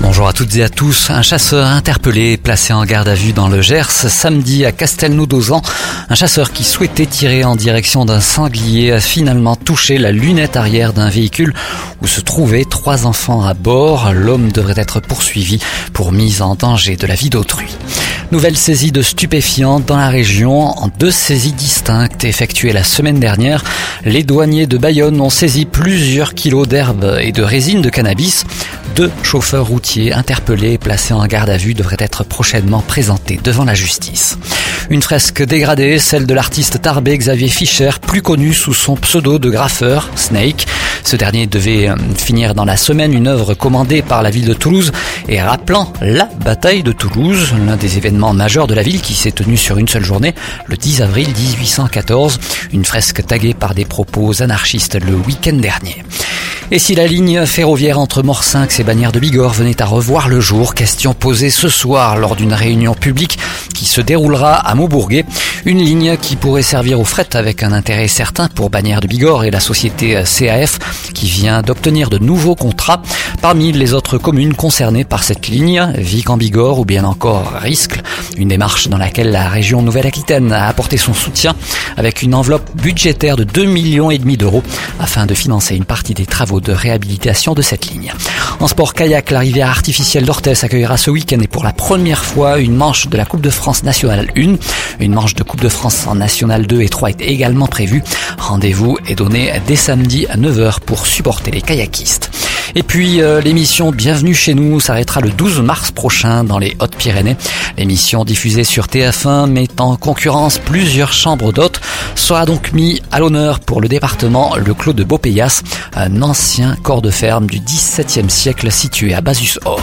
Bonjour à toutes et à tous. Un chasseur interpellé, placé en garde à vue dans le Gers samedi à Castelnau-d'Ozan. Un chasseur qui souhaitait tirer en direction d'un sanglier a finalement touché la lunette arrière d'un véhicule où se trouvaient trois enfants à bord. L'homme devrait être poursuivi pour mise en danger de la vie d'autrui. Nouvelle saisie de stupéfiants dans la région en deux saisies distinctes effectuées la semaine dernière. Les douaniers de Bayonne ont saisi plusieurs kilos d'herbes et de résine de cannabis. Deux chauffeurs routiers interpellés et placés en garde à vue devraient être prochainement présentés devant la justice. Une fresque dégradée, celle de l'artiste tarbé Xavier Fischer, plus connu sous son pseudo de graffeur, Snake. Ce dernier devait euh, finir dans la semaine une œuvre commandée par la ville de Toulouse et rappelant la bataille de Toulouse, l'un des événements majeurs de la ville qui s'est tenu sur une seule journée, le 10 avril 1814. Une fresque taguée par des propos anarchistes le week-end dernier. Et si la ligne ferroviaire entre Morsinx et Bagnères de Bigorre venait à revoir le jour, question posée ce soir lors d'une réunion publique qui se déroulera à Maubourguet, une ligne qui pourrait servir aux fret avec un intérêt certain pour Bagnères de Bigorre et la société CAF qui vient d'obtenir de nouveaux contrats parmi les autres communes concernées par cette ligne, Vic en Bigorre ou bien encore Riscle, une démarche dans laquelle la région Nouvelle-Aquitaine a apporté son soutien avec une enveloppe budgétaire de 2 millions et demi d'euros afin de financer une partie des travaux de réhabilitation de cette ligne. En sport kayak, la rivière artificielle d'Orthès accueillera ce week-end et pour la première fois une manche de la Coupe de France nationale 1. Une manche de Coupe de France en nationale 2 et 3 est également prévue. Rendez-vous est donné dès samedi à 9h pour supporter les kayakistes. Et puis euh, l'émission Bienvenue chez nous s'arrêtera le 12 mars prochain dans les Hautes-Pyrénées. L'émission diffusée sur TF1 met en concurrence plusieurs chambres d'hôtes sera donc mis à l'honneur pour le département le Clos de Beaupayas, un ancien corps de ferme du XVIIe siècle situé à Basus-Or.